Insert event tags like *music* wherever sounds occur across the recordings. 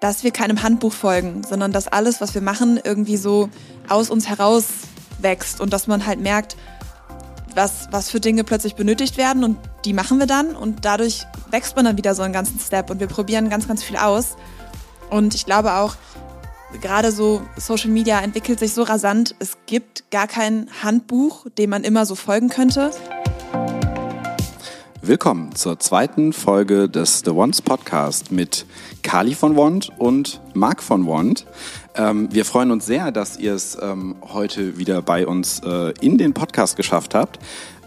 dass wir keinem Handbuch folgen, sondern dass alles, was wir machen, irgendwie so aus uns heraus wächst und dass man halt merkt, was, was für Dinge plötzlich benötigt werden und die machen wir dann und dadurch wächst man dann wieder so einen ganzen Step und wir probieren ganz, ganz viel aus. Und ich glaube auch, gerade so Social Media entwickelt sich so rasant, es gibt gar kein Handbuch, dem man immer so folgen könnte. Willkommen zur zweiten Folge des The Wands Podcast mit Kali von Wand und Marc von Wand. Ähm, wir freuen uns sehr, dass ihr es ähm, heute wieder bei uns äh, in den Podcast geschafft habt.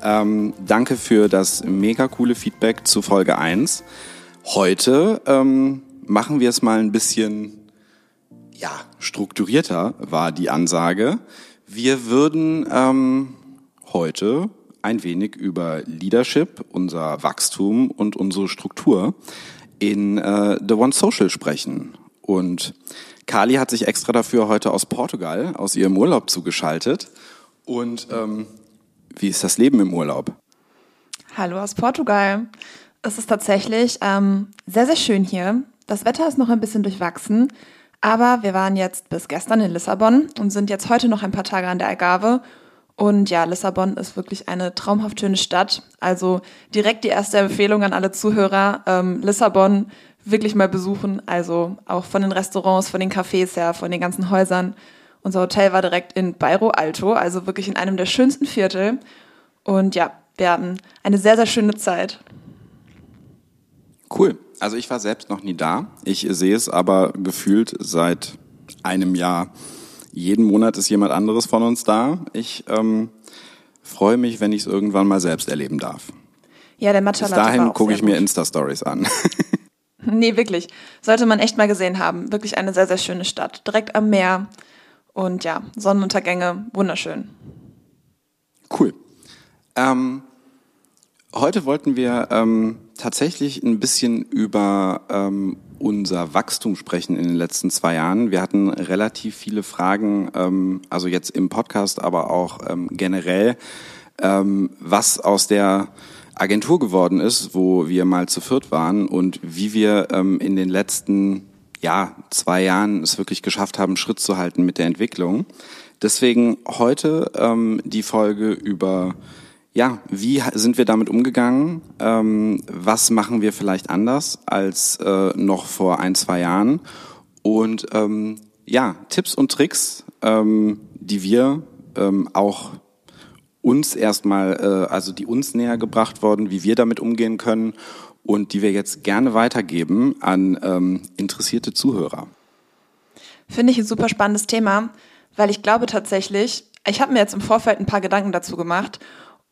Ähm, danke für das mega coole Feedback zu Folge 1. Heute ähm, machen wir es mal ein bisschen ja, strukturierter, war die Ansage. Wir würden ähm, heute ein wenig über Leadership, unser Wachstum und unsere Struktur in äh, The One Social sprechen. Und Kali hat sich extra dafür heute aus Portugal, aus ihrem Urlaub zugeschaltet. Und ähm, wie ist das Leben im Urlaub? Hallo aus Portugal. Es ist tatsächlich ähm, sehr, sehr schön hier. Das Wetter ist noch ein bisschen durchwachsen, aber wir waren jetzt bis gestern in Lissabon und sind jetzt heute noch ein paar Tage an der Algarve und ja, Lissabon ist wirklich eine traumhaft schöne Stadt. Also direkt die erste Empfehlung an alle Zuhörer, ähm, Lissabon wirklich mal besuchen. Also auch von den Restaurants, von den Cafés her, von den ganzen Häusern. Unser Hotel war direkt in Bairro Alto, also wirklich in einem der schönsten Viertel. Und ja, wir hatten eine sehr, sehr schöne Zeit. Cool. Also ich war selbst noch nie da. Ich sehe es aber gefühlt seit einem Jahr jeden Monat ist jemand anderes von uns da. Ich ähm, freue mich, wenn ich es irgendwann mal selbst erleben darf. Ja, der Matcha Bis dahin gucke ich mir Insta-Stories an. *laughs* nee, wirklich. Sollte man echt mal gesehen haben. Wirklich eine sehr, sehr schöne Stadt. Direkt am Meer. Und ja, Sonnenuntergänge, wunderschön. Cool. Ähm, heute wollten wir ähm, tatsächlich ein bisschen über ähm, unser Wachstum sprechen in den letzten zwei Jahren. Wir hatten relativ viele Fragen, ähm, also jetzt im Podcast, aber auch ähm, generell, ähm, was aus der Agentur geworden ist, wo wir mal zu viert waren und wie wir ähm, in den letzten ja, zwei Jahren es wirklich geschafft haben, Schritt zu halten mit der Entwicklung. Deswegen heute ähm, die Folge über ja, wie sind wir damit umgegangen? Ähm, was machen wir vielleicht anders als äh, noch vor ein, zwei Jahren? Und ähm, ja, Tipps und Tricks, ähm, die wir ähm, auch uns erstmal, äh, also die uns näher gebracht worden, wie wir damit umgehen können und die wir jetzt gerne weitergeben an ähm, interessierte Zuhörer. Finde ich ein super spannendes Thema, weil ich glaube tatsächlich, ich habe mir jetzt im Vorfeld ein paar Gedanken dazu gemacht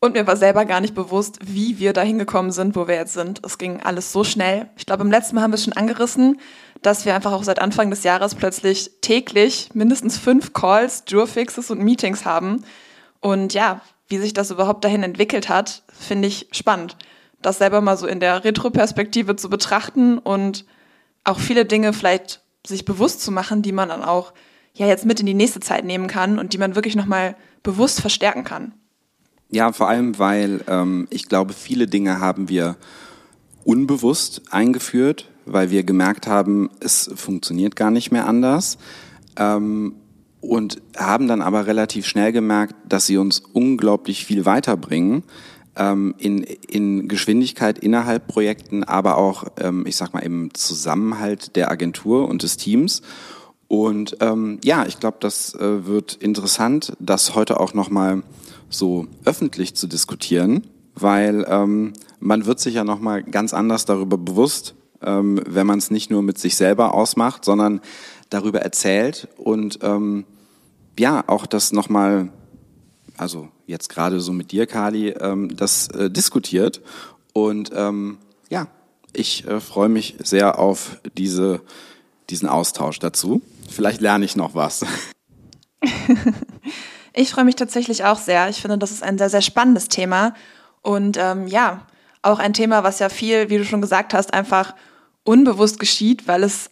und mir war selber gar nicht bewusst, wie wir da hingekommen sind, wo wir jetzt sind. Es ging alles so schnell. Ich glaube, im letzten Mal haben wir es schon angerissen, dass wir einfach auch seit Anfang des Jahres plötzlich täglich mindestens fünf Calls, Jurfixes und Meetings haben. Und ja, wie sich das überhaupt dahin entwickelt hat, finde ich spannend. Das selber mal so in der Retroperspektive zu betrachten und auch viele Dinge vielleicht sich bewusst zu machen, die man dann auch ja jetzt mit in die nächste Zeit nehmen kann und die man wirklich nochmal bewusst verstärken kann. Ja, vor allem, weil ähm, ich glaube, viele Dinge haben wir unbewusst eingeführt, weil wir gemerkt haben, es funktioniert gar nicht mehr anders. Ähm, und haben dann aber relativ schnell gemerkt, dass sie uns unglaublich viel weiterbringen ähm, in, in Geschwindigkeit innerhalb Projekten, aber auch, ähm, ich sag mal, im Zusammenhalt der Agentur und des Teams. Und ähm, ja, ich glaube, das äh, wird interessant, das heute auch nochmal so öffentlich zu diskutieren, weil ähm, man wird sich ja nochmal ganz anders darüber bewusst, ähm, wenn man es nicht nur mit sich selber ausmacht, sondern darüber erzählt und ähm, ja, auch das nochmal, also jetzt gerade so mit dir, Kali, ähm, das äh, diskutiert. Und ähm, ja, ich äh, freue mich sehr auf diese, diesen Austausch dazu. Vielleicht lerne ich noch was. *laughs* Ich freue mich tatsächlich auch sehr. Ich finde, das ist ein sehr, sehr spannendes Thema. Und ähm, ja, auch ein Thema, was ja viel, wie du schon gesagt hast, einfach unbewusst geschieht, weil es,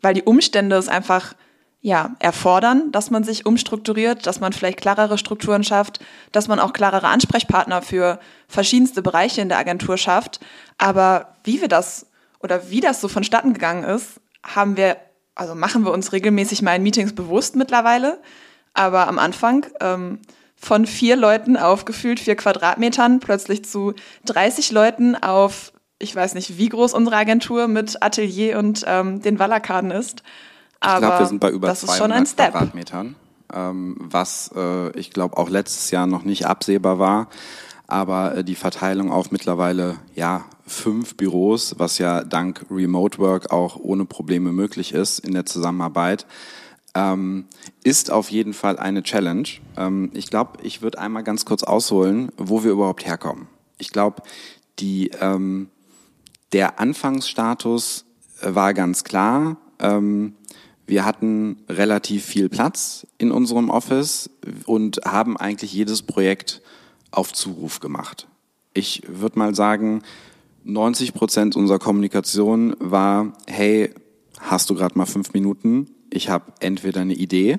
weil die Umstände es einfach ja, erfordern, dass man sich umstrukturiert, dass man vielleicht klarere Strukturen schafft, dass man auch klarere Ansprechpartner für verschiedenste Bereiche in der Agentur schafft. Aber wie wir das oder wie das so vonstatten gegangen ist, haben wir also machen wir uns regelmäßig mal in Meetings bewusst mittlerweile. Aber am Anfang ähm, von vier Leuten auf gefühlt vier Quadratmetern plötzlich zu 30 Leuten auf, ich weiß nicht, wie groß unsere Agentur mit Atelier und ähm, den Wallerkaden ist. Aber ich glaube, wir sind bei über das 200 Quadratmetern, ähm, was äh, ich glaube auch letztes Jahr noch nicht absehbar war. Aber äh, die Verteilung auf mittlerweile ja fünf Büros, was ja dank Remote Work auch ohne Probleme möglich ist in der Zusammenarbeit, ähm, ist auf jeden Fall eine Challenge. Ähm, ich glaube, ich würde einmal ganz kurz ausholen, wo wir überhaupt herkommen. Ich glaube, die ähm, der Anfangsstatus äh, war ganz klar. Ähm, wir hatten relativ viel Platz in unserem Office und haben eigentlich jedes Projekt auf Zuruf gemacht. Ich würde mal sagen, 90 Prozent unserer Kommunikation war, hey, hast du gerade mal fünf Minuten? Ich habe entweder eine Idee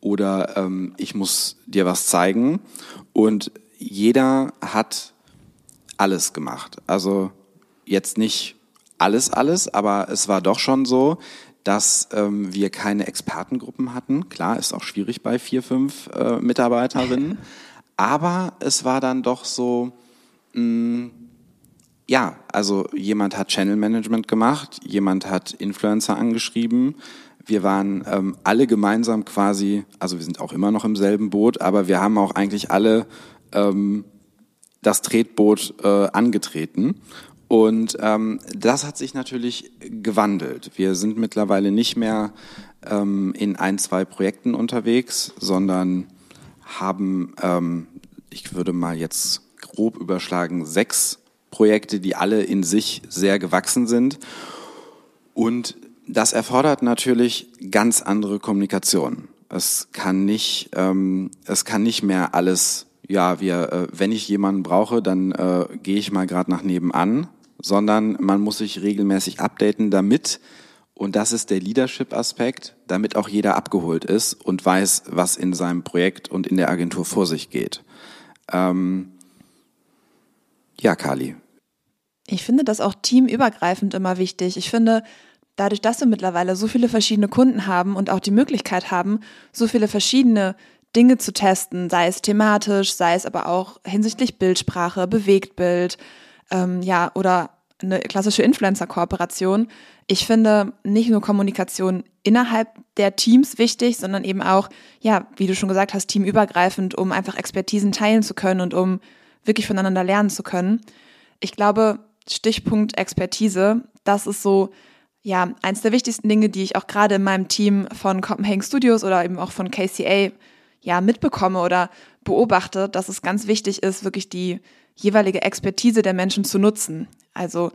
oder ähm, ich muss dir was zeigen. Und jeder hat alles gemacht. Also jetzt nicht alles, alles, aber es war doch schon so, dass ähm, wir keine Expertengruppen hatten. Klar, ist auch schwierig bei vier, fünf äh, Mitarbeiterinnen. *laughs* Aber es war dann doch so, mh, mm, ja, also jemand hat Channel Management gemacht, jemand hat Influencer angeschrieben. Wir waren ähm, alle gemeinsam quasi, also wir sind auch immer noch im selben Boot, aber wir haben auch eigentlich alle ähm, das Tretboot äh, angetreten. Und ähm, das hat sich natürlich gewandelt. Wir sind mittlerweile nicht mehr ähm, in ein, zwei Projekten unterwegs, sondern haben, ähm, ich würde mal jetzt grob überschlagen, sechs Projekte, die alle in sich sehr gewachsen sind. Und das erfordert natürlich ganz andere Kommunikation. Es kann nicht, ähm, es kann nicht mehr alles, ja, wir, äh, wenn ich jemanden brauche, dann äh, gehe ich mal gerade nach nebenan, sondern man muss sich regelmäßig updaten, damit, und das ist der Leadership-Aspekt, damit auch jeder abgeholt ist und weiß, was in seinem Projekt und in der Agentur vor sich geht. Ähm, ja, Kali. Ich finde das auch teamübergreifend immer wichtig. Ich finde, dadurch, dass wir mittlerweile so viele verschiedene Kunden haben und auch die Möglichkeit haben, so viele verschiedene Dinge zu testen, sei es thematisch, sei es aber auch hinsichtlich Bildsprache, Bewegtbild, ähm, ja, oder eine klassische Influencer-Kooperation. Ich finde nicht nur Kommunikation innerhalb der Teams wichtig, sondern eben auch, ja, wie du schon gesagt hast, teamübergreifend, um einfach Expertisen teilen zu können und um wirklich voneinander lernen zu können. Ich glaube, Stichpunkt Expertise, das ist so, ja, eins der wichtigsten Dinge, die ich auch gerade in meinem Team von Copenhagen Studios oder eben auch von KCA ja mitbekomme oder beobachte, dass es ganz wichtig ist, wirklich die jeweilige Expertise der Menschen zu nutzen. Also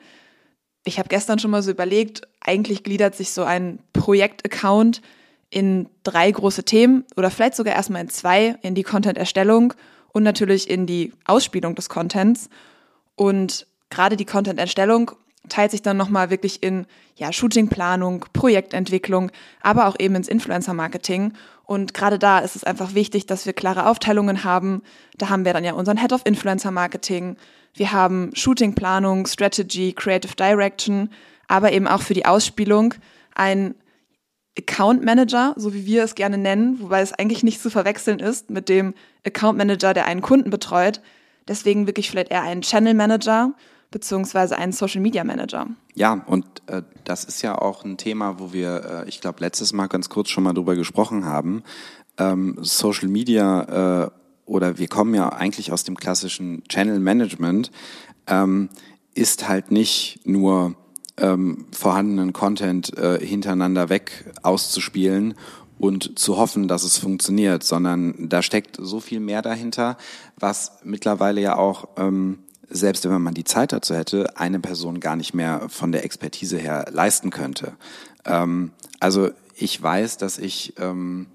ich habe gestern schon mal so überlegt, eigentlich gliedert sich so ein Projektaccount in drei große Themen oder vielleicht sogar erstmal in zwei, in die Content-Erstellung und natürlich in die Ausspielung des Contents. Und gerade die Content-Erstellung teilt sich dann nochmal wirklich in ja, Shootingplanung, Projektentwicklung, aber auch eben ins Influencer-Marketing. Und gerade da ist es einfach wichtig, dass wir klare Aufteilungen haben. Da haben wir dann ja unseren Head of Influencer-Marketing. Wir haben Shootingplanung, Strategy, Creative Direction, aber eben auch für die Ausspielung ein Account Manager, so wie wir es gerne nennen, wobei es eigentlich nicht zu verwechseln ist mit dem Account Manager, der einen Kunden betreut. Deswegen wirklich vielleicht eher ein Channel Manager beziehungsweise einen Social Media Manager. Ja, und äh, das ist ja auch ein Thema, wo wir, äh, ich glaube, letztes Mal ganz kurz schon mal drüber gesprochen haben. Ähm, Social Media äh, oder wir kommen ja eigentlich aus dem klassischen Channel Management, ähm, ist halt nicht nur ähm, vorhandenen Content äh, hintereinander weg auszuspielen und zu hoffen, dass es funktioniert, sondern da steckt so viel mehr dahinter, was mittlerweile ja auch ähm, selbst wenn man die Zeit dazu hätte, eine Person gar nicht mehr von der Expertise her leisten könnte. Ähm, also ich weiß, dass ich, ähm,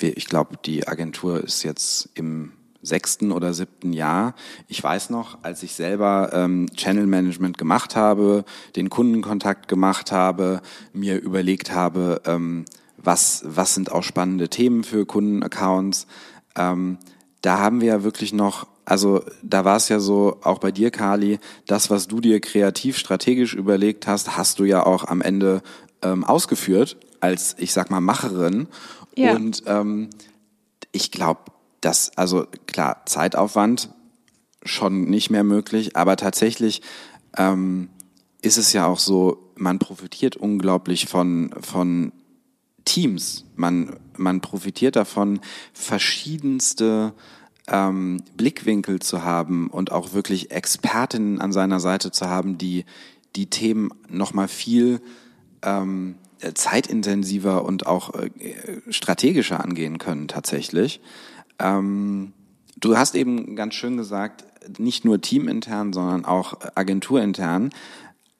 ich glaube, die Agentur ist jetzt im sechsten oder siebten Jahr. Ich weiß noch, als ich selber ähm, Channel Management gemacht habe, den Kundenkontakt gemacht habe, mir überlegt habe, ähm, was, was sind auch spannende Themen für Kundenaccounts. Ähm, da haben wir ja wirklich noch also da war es ja so, auch bei dir, Kali, das, was du dir kreativ, strategisch überlegt hast, hast du ja auch am Ende ähm, ausgeführt als, ich sag mal, Macherin. Ja. Und ähm, ich glaube, dass, also klar, Zeitaufwand schon nicht mehr möglich, aber tatsächlich ähm, ist es ja auch so, man profitiert unglaublich von, von Teams. Man, man profitiert davon, verschiedenste ähm, Blickwinkel zu haben und auch wirklich Expertinnen an seiner Seite zu haben, die die Themen nochmal viel ähm, zeitintensiver und auch äh, strategischer angehen können tatsächlich. Ähm, du hast eben ganz schön gesagt, nicht nur teamintern, sondern auch agenturintern.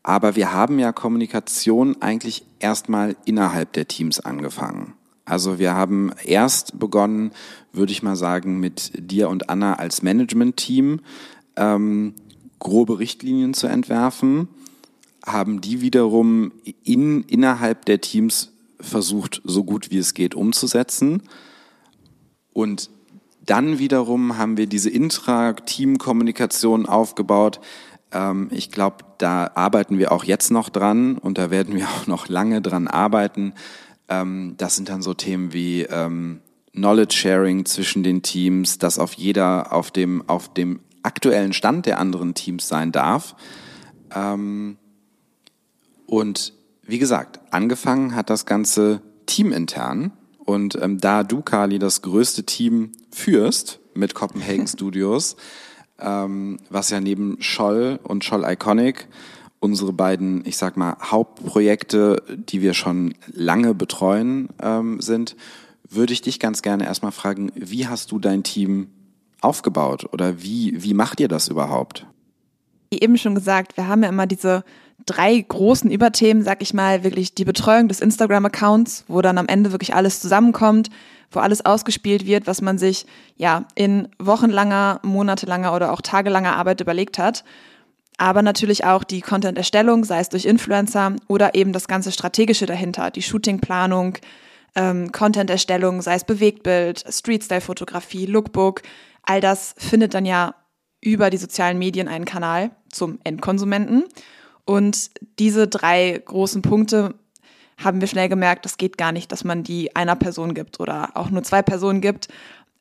Aber wir haben ja Kommunikation eigentlich erstmal innerhalb der Teams angefangen. Also wir haben erst begonnen, würde ich mal sagen, mit dir und Anna als Management-Team ähm, grobe Richtlinien zu entwerfen, haben die wiederum in, innerhalb der Teams versucht, so gut wie es geht umzusetzen. Und dann wiederum haben wir diese Intra-Team-Kommunikation aufgebaut, ähm, ich glaube, da arbeiten wir auch jetzt noch dran und da werden wir auch noch lange dran arbeiten. Ähm, das sind dann so Themen wie ähm, Knowledge Sharing zwischen den Teams, dass auf jeder auf dem, auf dem aktuellen Stand der anderen Teams sein darf. Ähm, und wie gesagt, angefangen hat das Ganze teamintern. Und ähm, da du, Kali, das größte Team führst mit Copenhagen *laughs* Studios, ähm, was ja neben Scholl und Scholl Iconic unsere beiden, ich sag mal, Hauptprojekte, die wir schon lange betreuen ähm, sind, würde ich dich ganz gerne erstmal fragen, wie hast du dein Team aufgebaut oder wie, wie macht ihr das überhaupt? Wie eben schon gesagt, wir haben ja immer diese drei großen Überthemen, sag ich mal, wirklich die Betreuung des Instagram-Accounts, wo dann am Ende wirklich alles zusammenkommt wo alles ausgespielt wird, was man sich ja in wochenlanger, monatelanger oder auch tagelanger Arbeit überlegt hat. Aber natürlich auch die Content-Erstellung, sei es durch Influencer oder eben das ganze Strategische dahinter, die Shootingplanung, ähm, Content-Erstellung, sei es Bewegtbild, Street-Style-Fotografie, Lookbook, all das findet dann ja über die sozialen Medien einen Kanal zum Endkonsumenten. Und diese drei großen Punkte haben wir schnell gemerkt, das geht gar nicht, dass man die einer Person gibt oder auch nur zwei Personen gibt.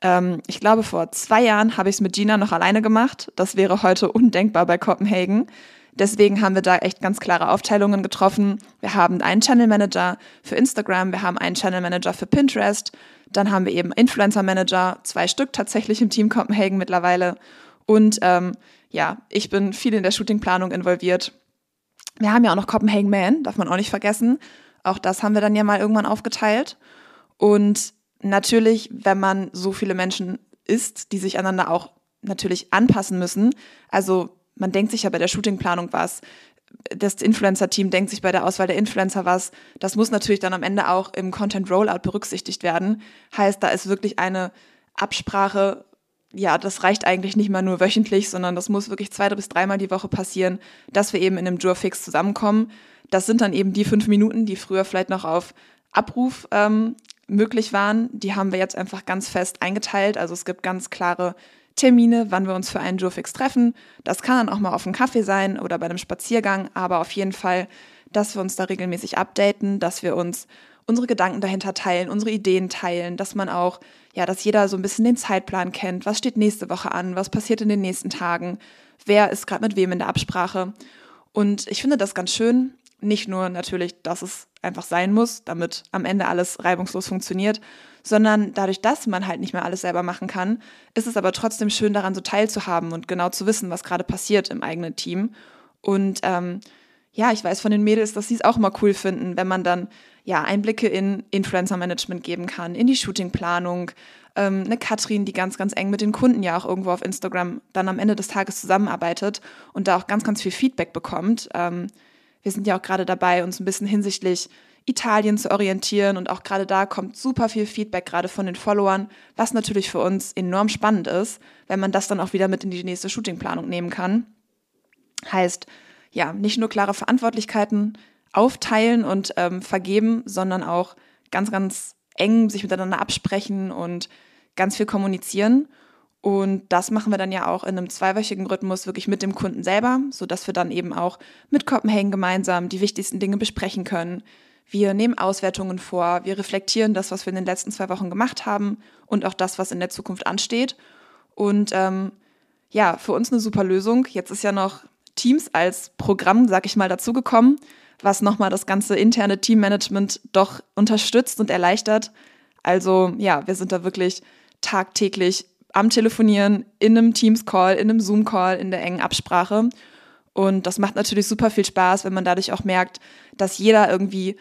Ähm, ich glaube, vor zwei Jahren habe ich es mit Gina noch alleine gemacht. Das wäre heute undenkbar bei Copenhagen. Deswegen haben wir da echt ganz klare Aufteilungen getroffen. Wir haben einen Channel Manager für Instagram, wir haben einen Channel Manager für Pinterest, dann haben wir eben Influencer Manager, zwei Stück tatsächlich im Team Copenhagen mittlerweile. Und ähm, ja, ich bin viel in der Shootingplanung involviert. Wir haben ja auch noch Copenhagen Man, darf man auch nicht vergessen. Auch das haben wir dann ja mal irgendwann aufgeteilt. Und natürlich, wenn man so viele Menschen ist, die sich einander auch natürlich anpassen müssen. Also man denkt sich ja bei der Shootingplanung was, das Influencer-Team denkt sich bei der Auswahl der Influencer was. Das muss natürlich dann am Ende auch im Content Rollout berücksichtigt werden. Heißt, da ist wirklich eine Absprache. Ja, das reicht eigentlich nicht mal nur wöchentlich, sondern das muss wirklich zwei bis dreimal die Woche passieren, dass wir eben in einem Jurfix zusammenkommen. Das sind dann eben die fünf Minuten, die früher vielleicht noch auf Abruf ähm, möglich waren. Die haben wir jetzt einfach ganz fest eingeteilt. Also es gibt ganz klare Termine, wann wir uns für einen Jurfix treffen. Das kann dann auch mal auf einem Kaffee sein oder bei einem Spaziergang, aber auf jeden Fall, dass wir uns da regelmäßig updaten, dass wir uns unsere Gedanken dahinter teilen, unsere Ideen teilen, dass man auch, ja, dass jeder so ein bisschen den Zeitplan kennt, was steht nächste Woche an, was passiert in den nächsten Tagen, wer ist gerade mit wem in der Absprache. Und ich finde das ganz schön, nicht nur natürlich, dass es einfach sein muss, damit am Ende alles reibungslos funktioniert, sondern dadurch, dass man halt nicht mehr alles selber machen kann, ist es aber trotzdem schön, daran so teilzuhaben und genau zu wissen, was gerade passiert im eigenen Team. Und ähm, ja, ich weiß von den Mädels, dass sie es auch immer cool finden, wenn man dann ja Einblicke in Influencer-Management geben kann, in die Shootingplanung. Ähm, eine Katrin, die ganz, ganz eng mit den Kunden ja auch irgendwo auf Instagram dann am Ende des Tages zusammenarbeitet und da auch ganz, ganz viel Feedback bekommt. Ähm, wir sind ja auch gerade dabei, uns ein bisschen hinsichtlich Italien zu orientieren und auch gerade da kommt super viel Feedback gerade von den Followern, was natürlich für uns enorm spannend ist, wenn man das dann auch wieder mit in die nächste Shootingplanung nehmen kann. Heißt, ja, nicht nur klare Verantwortlichkeiten aufteilen und ähm, vergeben, sondern auch ganz, ganz eng sich miteinander absprechen und ganz viel kommunizieren. Und das machen wir dann ja auch in einem zweiwöchigen Rhythmus wirklich mit dem Kunden selber, so dass wir dann eben auch mit Copenhagen gemeinsam die wichtigsten Dinge besprechen können. Wir nehmen Auswertungen vor, wir reflektieren das, was wir in den letzten zwei Wochen gemacht haben und auch das, was in der Zukunft ansteht. Und ähm, ja, für uns eine super Lösung. Jetzt ist ja noch Teams als Programm, sag ich mal, dazugekommen, was nochmal das ganze interne Teammanagement doch unterstützt und erleichtert. Also ja, wir sind da wirklich tagtäglich am Telefonieren, in einem Teams-Call, in einem Zoom-Call, in der engen Absprache. Und das macht natürlich super viel Spaß, wenn man dadurch auch merkt, dass jeder irgendwie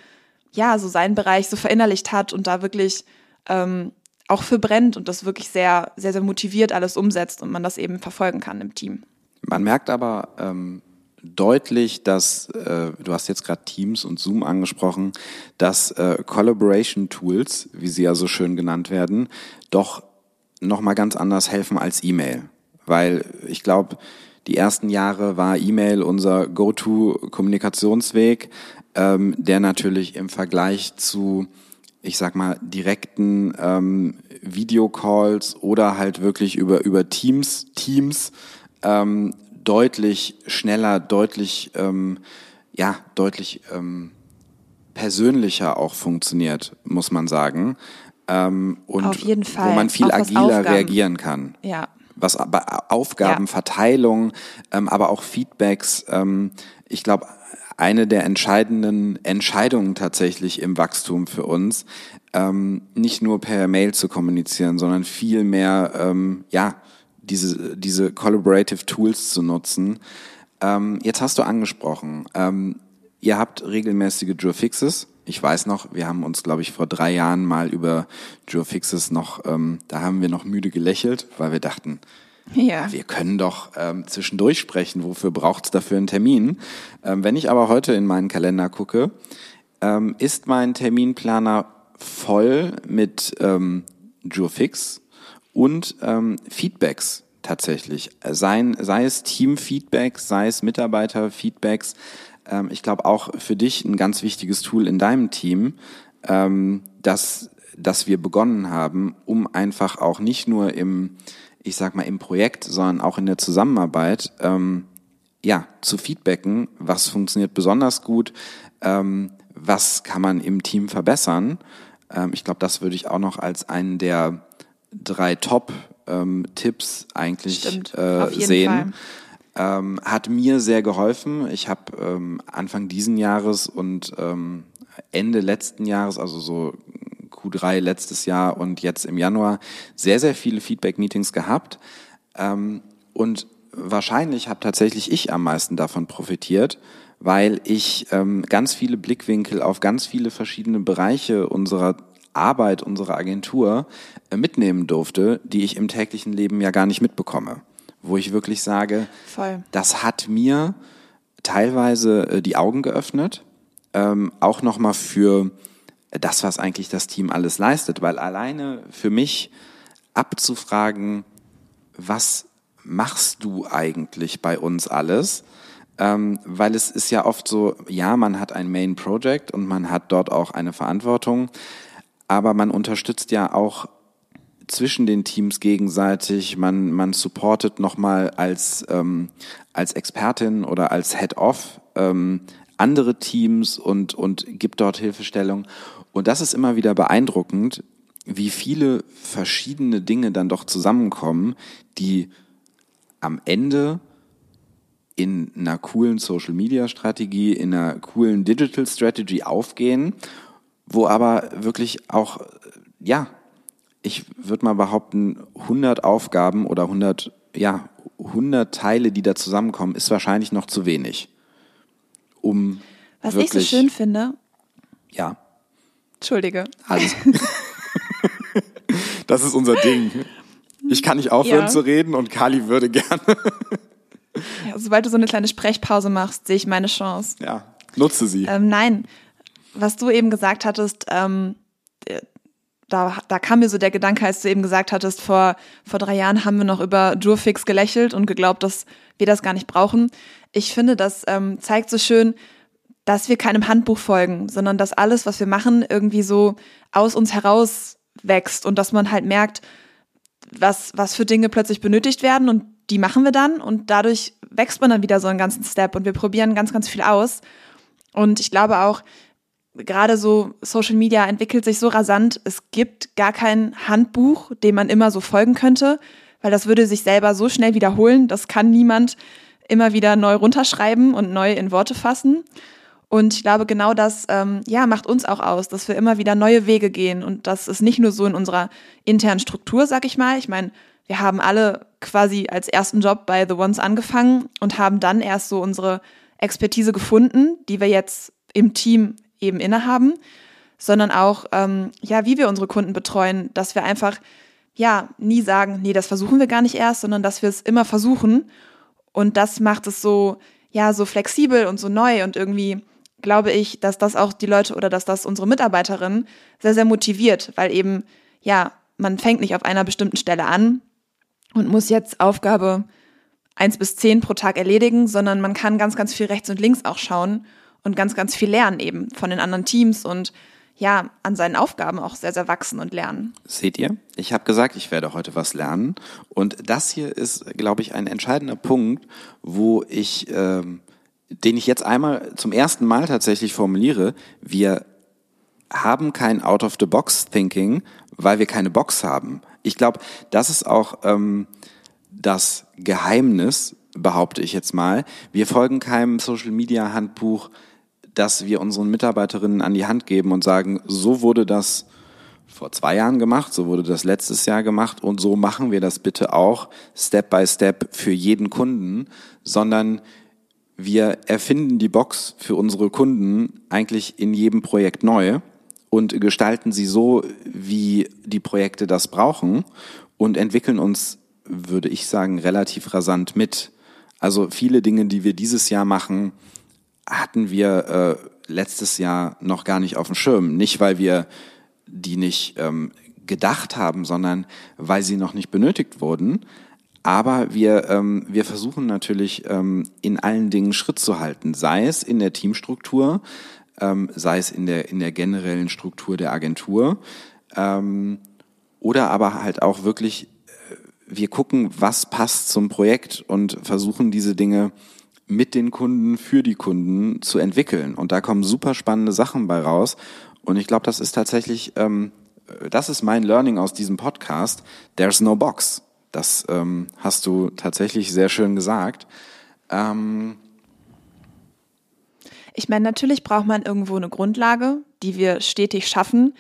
ja so seinen Bereich so verinnerlicht hat und da wirklich ähm, auch für brennt und das wirklich sehr, sehr, sehr motiviert alles umsetzt und man das eben verfolgen kann im Team. Man merkt aber ähm, deutlich, dass, äh, du hast jetzt gerade Teams und Zoom angesprochen, dass äh, Collaboration Tools, wie sie ja so schön genannt werden, doch nochmal ganz anders helfen als E-Mail. Weil ich glaube, die ersten Jahre war E-Mail unser Go-To-Kommunikationsweg, ähm, der natürlich im Vergleich zu, ich sag mal, direkten ähm, Videocalls oder halt wirklich über, über Teams, Teams ähm, deutlich schneller, deutlich, ähm, ja, deutlich ähm, persönlicher auch funktioniert, muss man sagen. Ähm, und Auf jeden Fall. wo man viel was agiler Aufgaben- reagieren kann. Ja. Was aber Aufgabenverteilung, ähm, aber auch Feedbacks. Ähm, ich glaube, eine der entscheidenden Entscheidungen tatsächlich im Wachstum für uns, ähm, nicht nur per Mail zu kommunizieren, sondern viel mehr, ähm, ja, diese, diese Collaborative Tools zu nutzen. Ähm, jetzt hast du angesprochen, ähm, ihr habt regelmäßige Jour Fixes. Ich weiß noch, wir haben uns, glaube ich, vor drei Jahren mal über Jour Fixes noch, ähm, da haben wir noch müde gelächelt, weil wir dachten, Ja. wir können doch ähm, zwischendurch sprechen, wofür braucht's dafür einen Termin? Ähm, wenn ich aber heute in meinen Kalender gucke, ähm, ist mein Terminplaner voll mit ähm, Jurfix und ähm, Feedbacks tatsächlich. Sei, sei es Teamfeedbacks, sei es Mitarbeiterfeedbacks. Ähm, ich glaube auch für dich ein ganz wichtiges Tool in deinem Team, ähm, dass, dass wir begonnen haben, um einfach auch nicht nur im, ich sag mal, im Projekt, sondern auch in der Zusammenarbeit, ähm, ja, zu feedbacken, was funktioniert besonders gut, ähm, was kann man im Team verbessern. Ähm, ich glaube, das würde ich auch noch als einen der drei Top-Tipps eigentlich Stimmt, äh, sehen. Fall. Ähm, hat mir sehr geholfen. Ich habe ähm, Anfang diesen Jahres und ähm, Ende letzten Jahres, also so Q3 letztes Jahr und jetzt im Januar, sehr, sehr viele Feedback-Meetings gehabt. Ähm, und wahrscheinlich habe tatsächlich ich am meisten davon profitiert, weil ich ähm, ganz viele Blickwinkel auf ganz viele verschiedene Bereiche unserer Arbeit, unserer Agentur äh, mitnehmen durfte, die ich im täglichen Leben ja gar nicht mitbekomme. Wo ich wirklich sage, Voll. das hat mir teilweise äh, die Augen geöffnet, ähm, auch nochmal für das, was eigentlich das Team alles leistet, weil alleine für mich abzufragen, was machst du eigentlich bei uns alles? Ähm, weil es ist ja oft so, ja, man hat ein Main Project und man hat dort auch eine Verantwortung, aber man unterstützt ja auch zwischen den Teams gegenseitig, man, man supportet nochmal als, ähm, als Expertin oder als Head-Off ähm, andere Teams und, und gibt dort Hilfestellung. Und das ist immer wieder beeindruckend, wie viele verschiedene Dinge dann doch zusammenkommen, die am Ende in einer coolen Social Media Strategie, in einer coolen Digital Strategy aufgehen, wo aber wirklich auch, ja, ich würde mal behaupten, 100 Aufgaben oder 100, ja, 100 Teile, die da zusammenkommen, ist wahrscheinlich noch zu wenig. Um Was wirklich, ich so schön finde, Ja, Entschuldige. alles. *laughs* *laughs* das ist unser Ding. Ich kann nicht aufhören Ja. zu reden und Kali würde gerne. *laughs* Ja, sobald du so eine kleine Sprechpause machst, sehe ich meine Chance. Ja, nutze sie. Ähm, nein, was du eben gesagt hattest, ähm, äh, da, da kam mir so der Gedanke, als du eben gesagt hattest, vor, vor drei Jahren haben wir noch über Durfix gelächelt und geglaubt, dass wir das gar nicht brauchen. Ich finde, das ähm, zeigt so schön, dass wir keinem Handbuch folgen, sondern dass alles, was wir machen, irgendwie so aus uns heraus wächst und dass man halt merkt, was, was für Dinge plötzlich benötigt werden und die machen wir dann und dadurch wächst man dann wieder so einen ganzen Step und wir probieren ganz, ganz viel aus. Und ich glaube auch, gerade so Social Media entwickelt sich so rasant, es gibt gar kein Handbuch, dem man immer so folgen könnte, weil das würde sich selber so schnell wiederholen, das kann niemand immer wieder neu runterschreiben und neu in Worte fassen. Und ich glaube, genau das ähm, ja, macht uns auch aus, dass wir immer wieder neue Wege gehen. Und das ist nicht nur so in unserer internen Struktur, sag ich mal. Ich meine, wir haben alle quasi als ersten Job bei The Ones angefangen und haben dann erst so unsere Expertise gefunden, die wir jetzt im Team eben innehaben, sondern auch, ähm, ja, wie wir unsere Kunden betreuen, dass wir einfach, ja, nie sagen, nee, das versuchen wir gar nicht erst, sondern dass wir es immer versuchen. Und das macht es so, ja, so flexibel und so neu und irgendwie glaube ich, dass das auch die Leute oder dass das unsere Mitarbeiterinnen sehr, sehr motiviert, weil eben, ja, man fängt nicht auf einer bestimmten Stelle an und muss jetzt Aufgabe eins bis zehn pro Tag erledigen, sondern man kann ganz, ganz viel rechts und links auch schauen und ganz, ganz viel lernen eben von den anderen Teams und ja, an seinen Aufgaben auch sehr, sehr wachsen und lernen. Seht ihr? Ich habe gesagt, ich werde heute was lernen. Und das hier ist, glaube ich, ein entscheidender Punkt, wo ich, ähm, den ich jetzt einmal zum ersten Mal tatsächlich formuliere. Wir haben kein Out-of-the-Box-Thinking, weil wir keine Box haben. Ich glaube, das ist auch ähm, das Geheimnis, behaupte ich jetzt mal. Wir folgen keinem Social-Media-Handbuch, dass wir unseren Mitarbeiterinnen an die Hand geben und sagen, so wurde das vor zwei Jahren gemacht, so wurde das letztes Jahr gemacht und so machen wir das bitte auch Step by Step für jeden Kunden, sondern wir erfinden die Box für unsere Kunden eigentlich in jedem Projekt neu und gestalten sie so, wie die Projekte das brauchen und entwickeln uns, würde ich sagen, relativ rasant mit. Also viele Dinge, die wir dieses Jahr machen, hatten wir äh, letztes Jahr noch gar nicht auf dem Schirm. Nicht, weil wir die nicht ähm, gedacht haben, sondern weil sie noch nicht benötigt wurden. Aber wir, ähm, wir versuchen natürlich ähm, in allen Dingen Schritt zu halten, sei es in der Teamstruktur, ähm, sei es in der, in der generellen Struktur der Agentur ähm, oder aber halt auch wirklich, äh, wir gucken, was passt zum Projekt und versuchen diese Dinge mit den Kunden, für die Kunden zu entwickeln. Und da kommen super spannende Sachen bei raus. Und ich glaube, das ist tatsächlich, ähm, das ist mein Learning aus diesem Podcast. There's no box. Das ähm, hast du tatsächlich sehr schön gesagt. Ähm ich meine, natürlich braucht man irgendwo eine Grundlage, die wir stetig schaffen.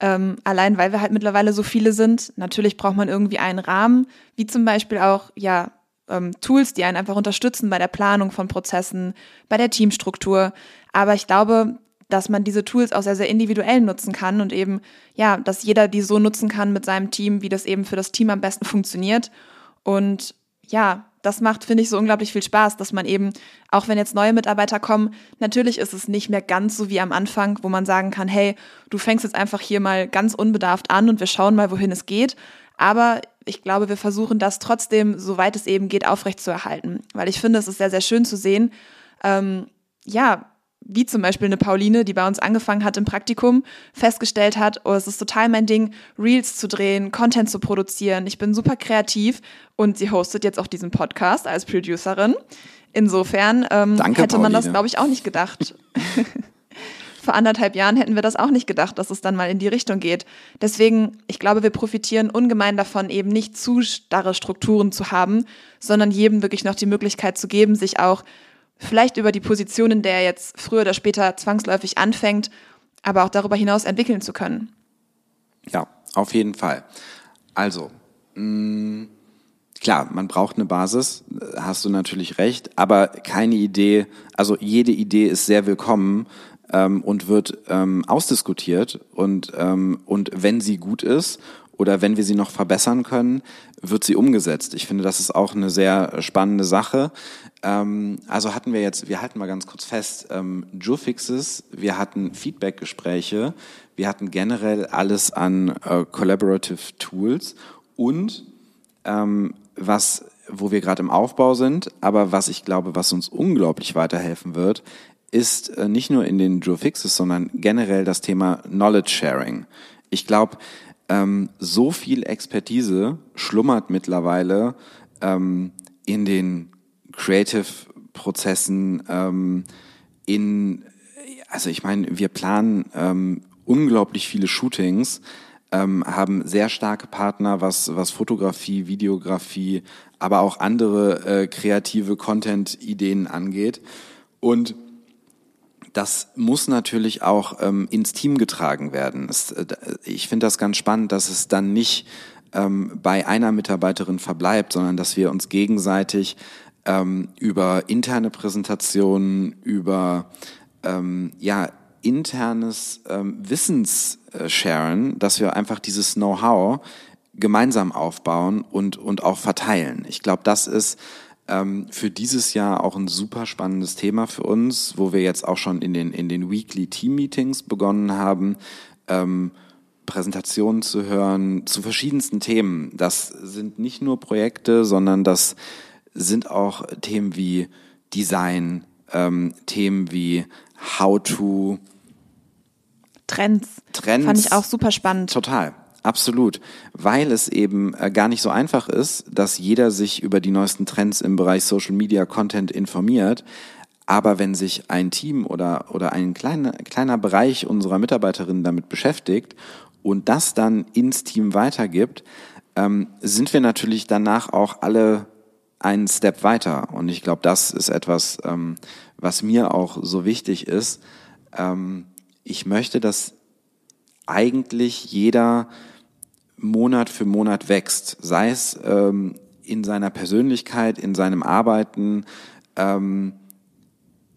Ähm, allein weil wir halt mittlerweile so viele sind. Natürlich braucht man irgendwie einen Rahmen, wie zum Beispiel auch, ja, ähm, Tools, die einen einfach unterstützen bei der Planung von Prozessen, bei der Teamstruktur. Aber ich glaube, dass man diese Tools auch sehr, sehr individuell nutzen kann und eben, ja, dass jeder die so nutzen kann mit seinem Team, wie das eben für das Team am besten *laughs* funktioniert. Und ja, das macht, finde ich, so unglaublich viel Spaß, dass man eben, auch wenn jetzt neue Mitarbeiter kommen, natürlich ist es nicht mehr ganz so wie am Anfang, wo man sagen kann, hey, du fängst jetzt einfach hier mal ganz unbedarft an und wir schauen mal, wohin es geht. Aber ich glaube, wir versuchen das trotzdem, soweit es eben geht, aufrechtzuerhalten. Weil ich finde, es ist sehr, sehr schön zu sehen, ähm, ja, wie zum Beispiel eine Pauline, die bei uns angefangen hat im Praktikum, festgestellt hat, oh, es ist total mein Ding, Reels zu drehen, Content zu produzieren. Ich bin super kreativ und sie hostet jetzt auch diesen Podcast als Producerin. Insofern ähm, Danke, hätte man das, glaube ich, auch nicht gedacht. *laughs* vor anderthalb Jahren hätten wir das auch nicht gedacht, dass es dann mal in die Richtung geht. Deswegen, ich glaube, wir profitieren ungemein davon, eben nicht zu starre Strukturen zu haben, sondern jedem wirklich noch die Möglichkeit zu geben, sich auch vielleicht über die Position, in der er jetzt früher oder später zwangsläufig anfängt, aber auch darüber hinaus entwickeln zu können. Ja, auf jeden Fall. Also, mh, mm, klar, man braucht eine Basis, hast du natürlich recht, aber keine Idee, also jede Idee ist sehr willkommen ähm, und wird ähm, ausdiskutiert und, ähm, und wenn sie gut ist oder wenn wir sie noch verbessern können, wird sie umgesetzt. Ich finde, das ist auch eine sehr spannende Sache. Ähm, also hatten wir jetzt, wir halten mal ganz kurz fest, ähm, Joe-Fixes, wir hatten Feedback-Gespräche, wir hatten generell alles an äh, Collaborative Tools und ähm, was wo wir gerade im Aufbau sind, aber was ich glaube, was uns unglaublich weiterhelfen wird, ist äh, nicht nur in den Joe Fixes, sondern generell das Thema Knowledge Sharing. Ich glaube, ähm, so viel Expertise schlummert mittlerweile ähm, in den Creative-Prozessen, ähm, in Also ich meine, wir planen ähm, unglaublich viele Shootings, ähm, haben sehr starke Partner, was, was Fotografie, Videografie, aber auch andere äh, kreative Content-Ideen angeht. Und das muss natürlich auch ähm, ins Team getragen werden. Es, äh, ich finde das ganz spannend, dass es dann nicht ähm, bei einer Mitarbeiterin verbleibt, sondern dass wir uns gegenseitig ähm, über interne Präsentationen, über ähm, ja internes ähm, Wissenssharen, dass wir einfach dieses Know-how gemeinsam aufbauen und und auch verteilen. Ich glaube, das ist ähm, für dieses Jahr auch ein super spannendes Thema für uns, wo wir jetzt auch schon in den, in den Weekly Team Meetings begonnen haben, ähm, Präsentationen zu hören zu verschiedensten Themen. Das sind nicht nur Projekte, sondern das sind auch Themen wie Design, ähm, Themen wie How to Trends. Trends. Fand ich auch super spannend. Total. Absolut, weil es eben äh, gar nicht so einfach ist, dass jeder sich über die neuesten Trends im Bereich Social Media Content informiert. Aber wenn sich ein Team oder, oder ein kleiner, kleiner Bereich unserer Mitarbeiterinnen damit beschäftigt und das dann ins Team weitergibt, ähm, sind wir natürlich danach auch alle einen Step weiter. Und ich glaube, das ist etwas, ähm, was mir auch so wichtig ist. Ähm, ich möchte, dass eigentlich jeder Monat für Monat wächst, sei es ähm, in seiner Persönlichkeit, in seinem Arbeiten ähm,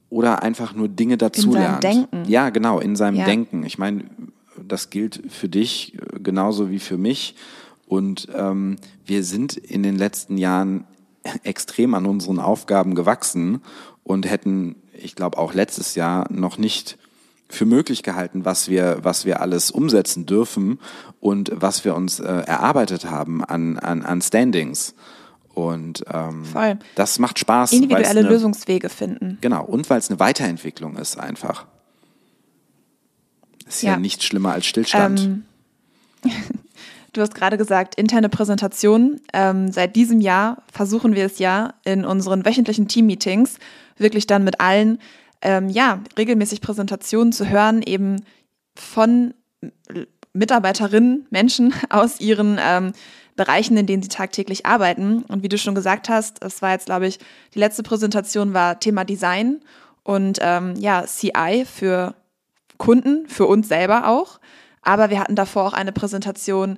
oder einfach nur Dinge dazulernt. In seinem Denken. Ja, genau, in seinem Ja. Denken. Ich meine, das gilt für dich äh, genauso wie für mich. Und ähm, wir sind in den letzten Jahren *laughs* extrem an unseren Aufgaben gewachsen und hätten, ich glaube, auch letztes Jahr noch nicht für möglich gehalten, was wir, was wir alles umsetzen dürfen und was wir uns äh, erarbeitet haben an, an, an Standings. Und ähm, Voll. das macht Spaß. Individuelle eine, Lösungswege finden. Genau, und weil es eine Weiterentwicklung ist einfach. Ist ja, Ja. nicht schlimmer als Stillstand. Ähm, *laughs* Du hast gerade gesagt, interne Präsentationen. Ähm, seit diesem Jahr versuchen wir es ja in unseren wöchentlichen Team-Meetings wirklich dann mit allen, ähm, ja, regelmäßig Präsentationen zu hören, eben von Mitarbeiterinnen, Menschen *laughs* aus ihren ähm, Bereichen, in denen sie tagtäglich arbeiten. Und wie du schon gesagt hast, das war jetzt, glaube ich, die letzte Präsentation war Thema Design und ähm, ja, CI für Kunden, für uns selber auch. Aber wir hatten davor auch eine Präsentation,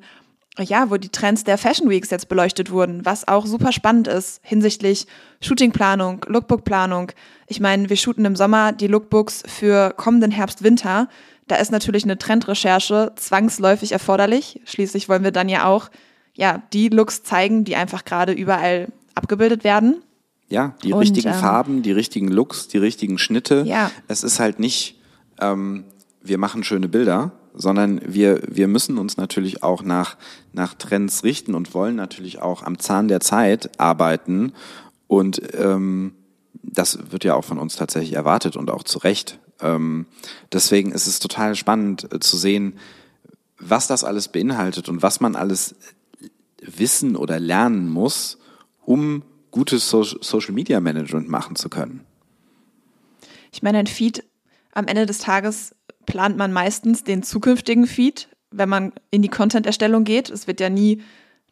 ja, wo die Trends der Fashion Weeks jetzt beleuchtet wurden, was auch super spannend ist hinsichtlich Shootingplanung, Lookbookplanung. Ich meine, wir shooten im Sommer die Lookbooks für kommenden Herbst, Winter. Da ist natürlich eine Trendrecherche zwangsläufig erforderlich. Schließlich wollen wir dann ja auch, ja, die Looks zeigen, die einfach gerade überall abgebildet werden. Ja, die Und, richtigen ähm, Farben, die richtigen Looks, die richtigen Schnitte. Ja. Es ist halt nicht, ähm, wir machen schöne Bilder, sondern wir, wir müssen uns natürlich auch nach, nach Trends richten und wollen natürlich auch am Zahn der Zeit arbeiten. Und ähm, das wird ja auch von uns tatsächlich erwartet und auch zu Recht. Ähm, deswegen ist es total spannend äh, zu sehen, was das alles beinhaltet und was man alles wissen oder lernen muss, um gutes so Social Media Management machen zu können. Ich meine, ein Feed am Ende des Tages plant man meistens den zukünftigen Feed, wenn man in die Content-Erstellung geht. Es wird ja nie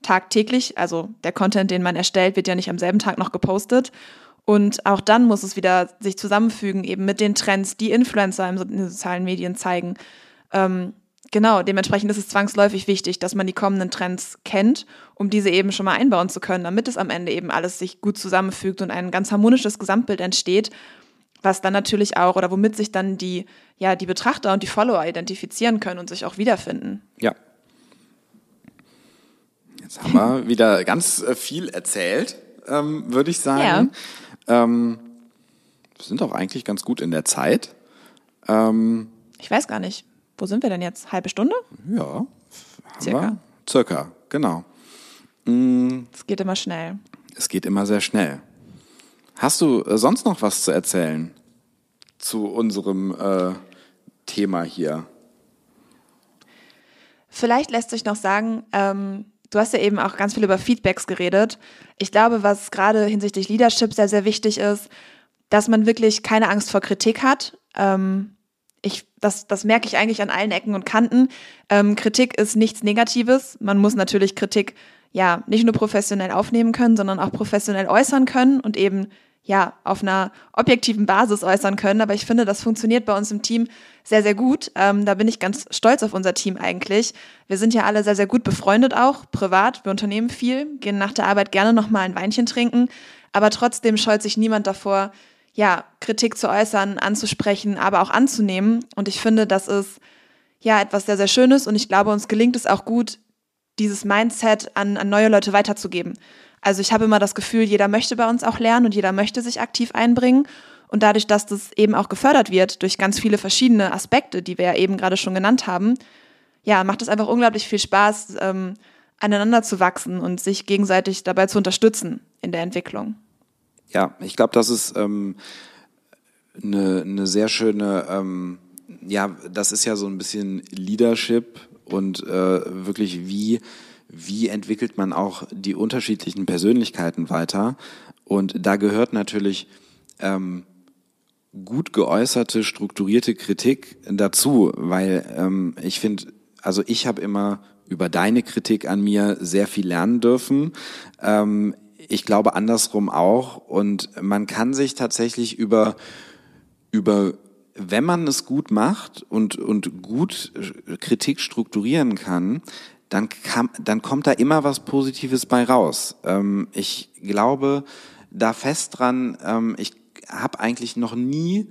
tagtäglich, also der Content, den man erstellt, wird ja nicht am selben Tag noch gepostet. Und auch dann muss es wieder sich zusammenfügen, eben mit den Trends, die Influencer in den sozialen Medien zeigen. Ähm, genau, dementsprechend ist es zwangsläufig wichtig, dass man die kommenden Trends kennt, um diese eben schon mal einbauen zu können, damit es am Ende eben alles sich gut zusammenfügt und ein ganz harmonisches Gesamtbild entsteht, was dann natürlich auch oder womit sich dann die, ja, die Betrachter und die Follower identifizieren können und sich auch wiederfinden. Ja. Jetzt haben wir *laughs* wieder ganz äh, viel erzählt, ähm, würde ich sagen. Ähm, wir sind auch eigentlich ganz gut in der Zeit. Ähm, Ich weiß gar nicht, wo sind wir denn jetzt? Halbe Stunde? ja, Circa. wir. Circa, genau. Es geht immer schnell. Es geht immer sehr schnell. Hast du äh, sonst noch was zu erzählen zu unserem äh, Thema hier? Vielleicht lässt sich noch sagen, ähm, du hast ja eben auch ganz viel über Feedbacks geredet. Ich glaube, was gerade hinsichtlich Leadership sehr, sehr wichtig ist, dass man wirklich keine Angst vor Kritik hat. Ähm, das, das merke ich eigentlich an allen Ecken und Kanten. Ähm, Kritik ist nichts Negatives. Man muss natürlich Kritik ja nicht nur professionell aufnehmen können, sondern auch professionell äußern können und eben ja auf einer objektiven Basis äußern können. Aber ich finde, das funktioniert bei uns im Team sehr, sehr gut. Ähm, da bin ich ganz stolz auf unser Team eigentlich. Wir sind ja alle sehr, sehr gut befreundet auch, privat. Wir unternehmen viel, gehen nach der Arbeit gerne nochmal ein Weinchen trinken. Aber trotzdem scheut sich niemand davor, ja, Kritik zu äußern, anzusprechen, aber auch anzunehmen. Und ich finde, das ist ja etwas sehr, sehr Schönes und ich glaube, uns gelingt es auch gut, dieses Mindset an, an neue Leute weiterzugeben. Also ich habe immer das Gefühl, jeder möchte bei uns auch lernen und jeder möchte sich aktiv einbringen. Und dadurch, dass das eben auch gefördert wird durch ganz viele verschiedene Aspekte, die wir ja eben gerade schon genannt haben, ja, macht es einfach unglaublich viel Spaß, ähm, aneinander zu wachsen und sich gegenseitig dabei zu unterstützen in der Entwicklung. Ja, ich glaube, das ist ähm, eine, eine sehr schöne, ähm, ja, das ist ja so ein bisschen Leadership und äh, wirklich wie wie entwickelt man auch die unterschiedlichen Persönlichkeiten weiter und da gehört natürlich ähm, gut geäußerte, strukturierte Kritik dazu, weil ähm, ich finde, also ich habe immer über deine Kritik an mir sehr viel lernen dürfen. Ähm, ich glaube andersrum auch. Und man kann sich tatsächlich über, über wenn man es gut macht und, und gut Kritik strukturieren kann, dann, kann, dann kommt da immer was Positives bei raus. Ähm, ich glaube da fest dran, ähm, ich habe eigentlich noch nie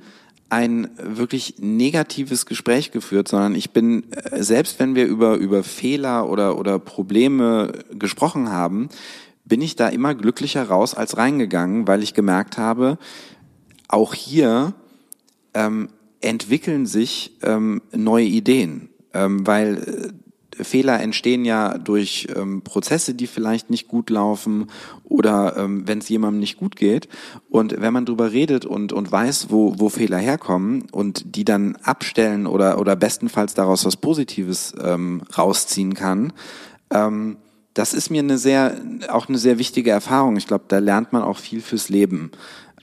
ein wirklich negatives Gespräch geführt, sondern ich bin, äh, selbst wenn wir über, über Fehler oder, oder Probleme gesprochen haben, bin ich da immer glücklicher raus als reingegangen, weil ich gemerkt habe, auch hier ähm, entwickeln sich ähm, neue Ideen, ähm, weil äh, Fehler entstehen ja durch ähm, Prozesse, die vielleicht nicht gut laufen oder ähm, wenn es jemandem nicht gut geht. Und wenn man drüber redet und, und weiß, wo, wo Fehler herkommen und die dann abstellen oder, oder bestenfalls daraus was Positives ähm, rausziehen kann, ähm, das ist mir eine sehr, auch eine sehr wichtige Erfahrung. Ich glaube, da lernt man auch viel fürs Leben.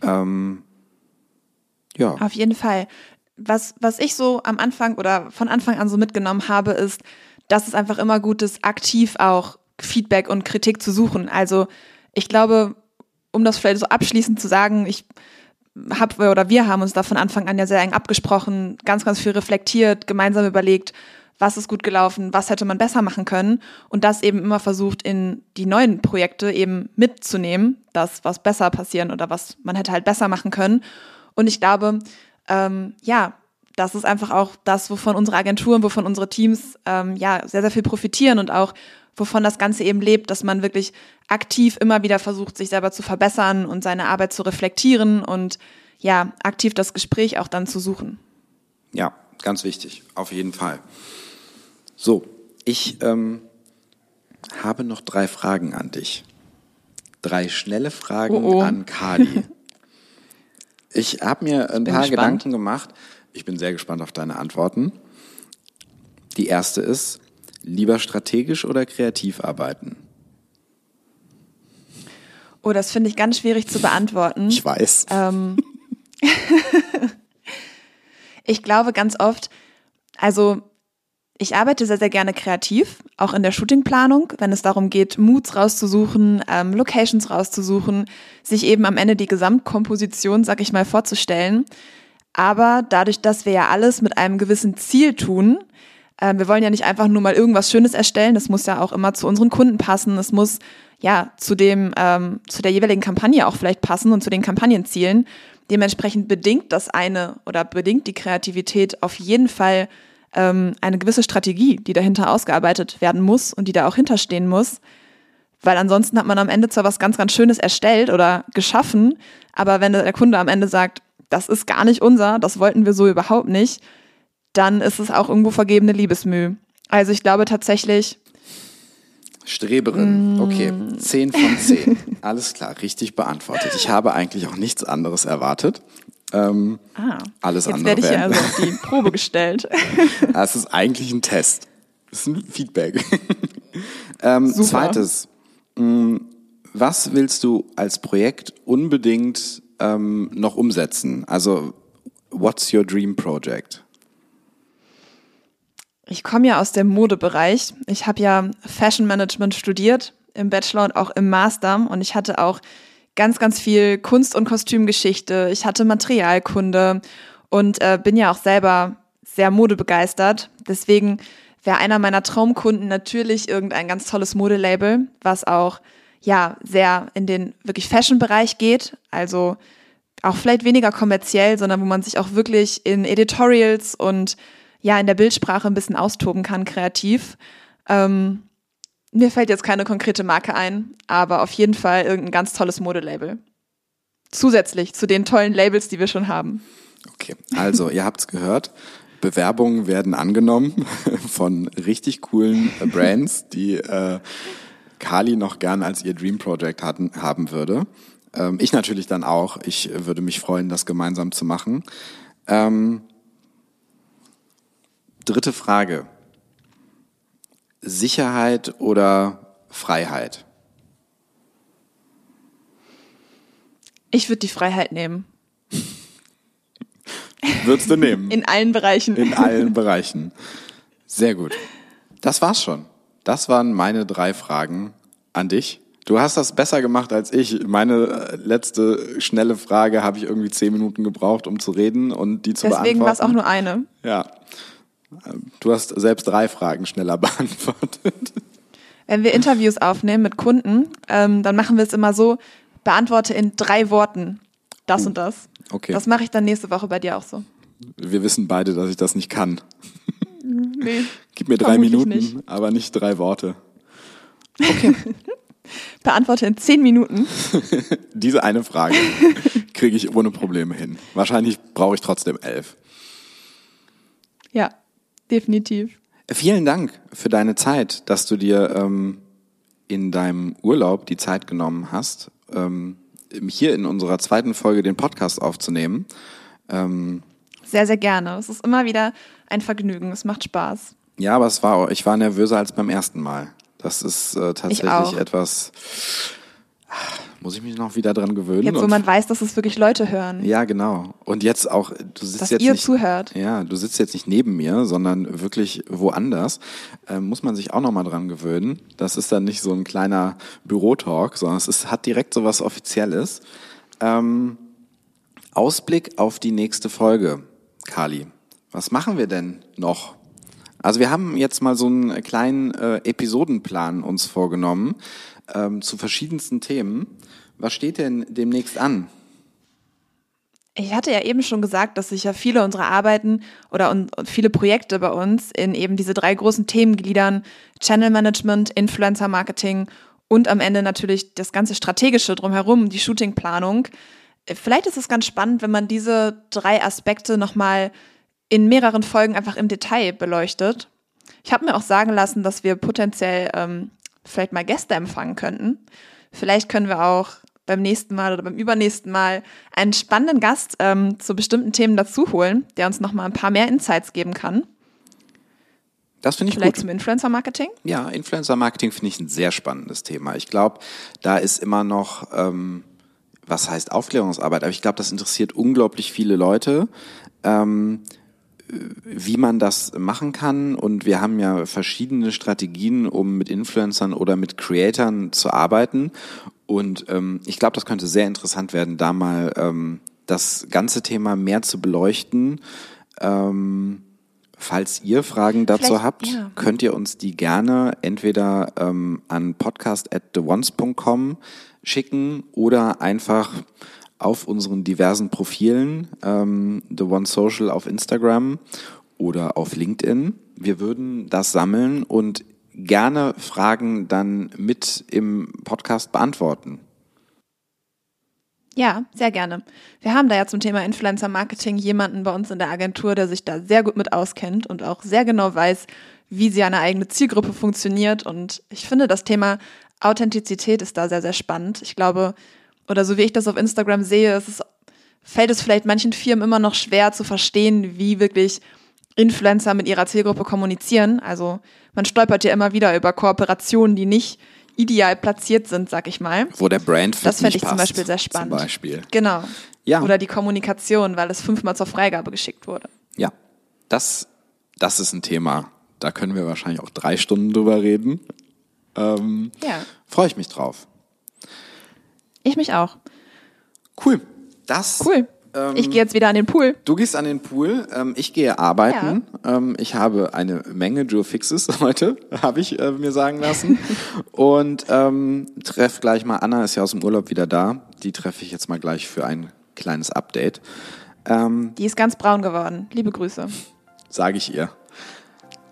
Ähm, ja. Auf jeden Fall. Was, was ich so am Anfang oder von Anfang an so mitgenommen habe, ist, dass es einfach immer gut ist, aktiv auch Feedback und Kritik zu suchen. Also ich glaube, um das vielleicht so abschließend zu sagen, ich habe oder wir haben uns da von Anfang an ja sehr eng abgesprochen, ganz, ganz viel reflektiert, gemeinsam überlegt, was ist gut gelaufen, was hätte man besser machen können und das eben immer versucht in die neuen Projekte eben mitzunehmen, das, was besser passieren oder was man hätte halt besser machen können. Und ich glaube, ähm, ja, das ist einfach auch das, wovon unsere Agenturen, wovon unsere Teams ähm, ja sehr, sehr viel profitieren und auch wovon das Ganze eben lebt, dass man wirklich aktiv immer wieder versucht, sich selber zu verbessern und seine Arbeit zu reflektieren und ja, aktiv das Gespräch auch dann zu suchen. Ja, ganz wichtig, auf jeden Fall. So, ich ähm, habe noch drei Fragen an dich. Drei schnelle Fragen oh oh. an Kali. *laughs* Ich habe mir ein paar gespannt. Gedanken gemacht. Ich bin sehr gespannt auf deine Antworten. Die erste ist, lieber strategisch oder kreativ arbeiten? Oh, das finde ich ganz schwierig zu beantworten. Ich weiß. Ähm *laughs* ich glaube ganz oft, also ich arbeite sehr, sehr gerne kreativ, auch in der Shootingplanung, wenn es darum geht, Moods rauszusuchen, ähm, Locations rauszusuchen, sich eben am Ende die Gesamtkomposition, sag ich mal, vorzustellen. Aber dadurch, dass wir ja alles mit einem gewissen Ziel tun, äh, wir wollen ja nicht einfach nur mal irgendwas Schönes erstellen, das muss ja auch immer zu unseren Kunden passen, es muss ja zu dem, ähm, zu der jeweiligen Kampagne auch vielleicht passen und zu den Kampagnenzielen. Dementsprechend bedingt das eine oder bedingt die Kreativität auf jeden Fall ähm, eine gewisse Strategie, die dahinter ausgearbeitet werden muss und die da auch hinterstehen muss. Weil ansonsten hat man am Ende zwar was ganz, ganz Schönes erstellt oder geschaffen, aber wenn der Kunde am Ende sagt, das ist gar nicht unser, das wollten wir so überhaupt nicht, dann ist es auch irgendwo vergebene Liebesmüh. Also ich glaube tatsächlich. Streberin, mm. okay, 10 von 10. Alles klar, richtig beantwortet. Ich habe eigentlich auch nichts anderes erwartet. Ähm, ah, alles jetzt andere. werde ich ja also auf die Probe gestellt. *laughs* Das ist eigentlich ein Test. Das ist ein Feedback. *laughs* ähm, zweites. Mm, was willst du als Projekt unbedingt ähm, noch umsetzen? Also, what's your dream project? Ich komme ja aus dem Modebereich. Ich habe ja Fashion Management studiert im Bachelor und auch im Master und ich hatte auch ganz, ganz viel Kunst- und Kostümgeschichte. Ich hatte Materialkunde und äh, bin ja auch selber sehr modebegeistert. Deswegen wäre einer meiner Traumkunden natürlich irgendein ganz tolles Modelabel, was auch ja sehr in den wirklich Fashion-Bereich geht. Also auch vielleicht weniger kommerziell, sondern wo man sich auch wirklich in Editorials und ja in der Bildsprache ein bisschen austoben kann, kreativ. Ähm, mir fällt jetzt keine konkrete Marke ein, aber auf jeden Fall irgendein ganz tolles Modelabel. Zusätzlich zu den tollen Labels, die wir schon haben. Okay, also ihr habt's gehört. Bewerbungen werden angenommen *laughs* von richtig coolen Brands, die äh, Kali noch gern als ihr Dream Project hatten, haben würde. Ähm, ich natürlich dann auch. Ich würde mich freuen, das gemeinsam zu machen. Ähm, dritte Frage. Sicherheit oder Freiheit? Ich würde die Freiheit nehmen. Würdest du nehmen? *laughs* In allen Bereichen. In allen Bereichen. Sehr gut. Das war's schon. Das waren meine drei Fragen an dich. Du hast das besser gemacht als ich. Meine äh, letzte schnelle Frage habe ich irgendwie zehn Minuten gebraucht, um zu reden und die zu Deswegen beantworten. Deswegen war es auch nur eine. Ja. Du hast selbst drei Fragen schneller *laughs* beantwortet. Wenn wir Interviews aufnehmen mit Kunden, ähm, dann machen wir es immer so, beantworte in drei Worten das und das. Okay. Das mache ich dann nächste Woche bei dir auch so. Wir wissen beide, dass ich das nicht kann. *laughs* Nee. Gib mir drei Minuten, nicht. aber nicht drei Worte. Okay. *laughs* Beantworte in zehn Minuten. Diese eine Frage kriege ich ohne Probleme hin. Wahrscheinlich brauche ich trotzdem elf. Ja, definitiv. Vielen Dank für deine Zeit, dass du dir ähm, in deinem Urlaub die Zeit genommen hast, ähm, hier in unserer zweiten Folge den Podcast aufzunehmen. Ähm, sehr, sehr gerne. Es ist immer wieder ein Vergnügen. Es macht Spaß. Ja, aber es war, ich war nervöser als beim ersten Mal. Das ist äh, tatsächlich etwas. Muss ich mich noch wieder dran gewöhnen. Jetzt, wo man weiß, dass es wirklich Leute hören. Ja, genau. Und jetzt auch, du sitzt dass jetzt ihr nicht, zuhört. Ja, du sitzt jetzt nicht neben mir, sondern wirklich woanders. Äh, muss man sich auch noch mal dran gewöhnen. Das ist dann nicht so ein kleiner Bürotalk, sondern es ist, hat direkt so was Offizielles. Ähm, Ausblick auf die nächste Folge, Kali. Was machen wir denn noch? Also wir haben jetzt mal so einen kleinen äh, Episodenplan uns vorgenommen ähm, zu verschiedensten Themen. Was steht denn demnächst an? Ich hatte ja eben schon gesagt, dass sich ja viele unserer Arbeiten oder viele Projekte bei uns in eben diese drei großen Themen gliedern. Channel Management, Influencer Marketing und am Ende natürlich das ganze Strategische drumherum, die Shootingplanung. Vielleicht ist es ganz spannend, wenn man diese drei Aspekte nochmal in mehreren Folgen einfach im Detail beleuchtet. Ich habe mir auch sagen lassen, dass wir potenziell ähm, vielleicht mal Gäste empfangen könnten. Vielleicht können wir auch beim nächsten Mal oder beim übernächsten Mal einen spannenden Gast ähm, zu bestimmten Themen dazu holen, der uns noch mal ein paar mehr Insights geben kann. Das finde ich Vielleicht gut. zum Influencer-Marketing? Ja, Influencer-Marketing finde ich ein sehr spannendes Thema. Ich glaube, da ist immer noch, ähm, was heißt Aufklärungsarbeit, aber ich glaube, das interessiert unglaublich viele Leute. Ähm, wie man das machen kann. Und wir haben ja verschiedene Strategien, um mit Influencern oder mit Creatoren zu arbeiten. Und ähm, ich glaube, das könnte sehr interessant werden, da mal ähm, das ganze Thema mehr zu beleuchten. Ähm, falls ihr Fragen dazu Vielleicht, habt, ja. könnt ihr uns die gerne entweder ähm, an podcast at theones.com schicken oder einfach auf unseren diversen Profilen, ähm, The One Social auf Instagram oder auf LinkedIn. Wir würden das sammeln und gerne Fragen dann mit im Podcast beantworten. Ja, sehr gerne. Wir haben da ja zum Thema Influencer Marketing jemanden bei uns in der Agentur, der sich da sehr gut mit auskennt und auch sehr genau weiß, wie sie eine eigene Zielgruppe funktioniert. Und ich finde, das Thema Authentizität ist da sehr, sehr spannend. Ich glaube, oder so wie ich das auf Instagram sehe, ist es, fällt es vielleicht manchen Firmen immer noch schwer zu verstehen, wie wirklich Influencer mit ihrer Zielgruppe kommunizieren. Also man stolpert ja immer wieder über Kooperationen, die nicht ideal platziert sind, sag ich mal. Wo der Brand Das fände ich passt, zum Beispiel sehr spannend. Zum Beispiel. Genau. Ja. Oder die Kommunikation, weil es fünfmal zur Freigabe geschickt wurde. Ja, das, das ist ein Thema. Da können wir wahrscheinlich auch drei Stunden drüber reden. Ähm, Ja. Freue ich mich drauf. Ich mich auch. Cool. Das. Cool. Ähm, ich gehe jetzt wieder an den Pool. Du gehst an den Pool, ähm, ich gehe arbeiten. Ähm, ich habe eine Menge Joe Fixes *laughs* heute, habe ich äh, mir sagen lassen. *laughs* Und ähm, treff gleich mal, Anna ist ja aus dem Urlaub wieder da. Die treffe ich jetzt mal gleich für ein kleines Update. Ähm, Die ist ganz braun geworden. Liebe Grüße. Sage ich ihr.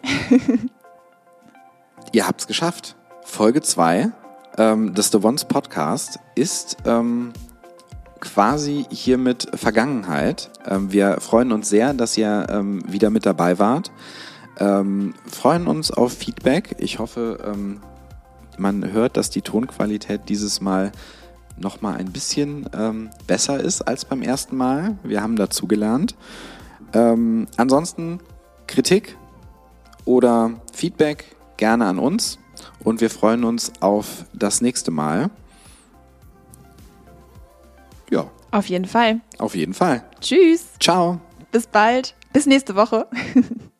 *laughs* ihr habt's geschafft. Folge 2 ähm, des The Ones Podcast ist ähm, quasi hiermit Vergangenheit. Ähm, wir freuen uns sehr, dass ihr ähm, wieder mit dabei wart. Ähm, freuen uns auf Feedback. Ich hoffe, ähm, man hört, dass die Tonqualität dieses Mal noch mal ein bisschen besser ist als beim ersten Mal. Wir haben dazugelernt. Ansonsten Kritik oder Feedback gerne an uns und wir freuen uns auf das nächste Mal. Ja, Auf jeden Fall. auf jeden Fall. Tschüss. Ciao. Bis bald. Bis nächste Woche. *laughs*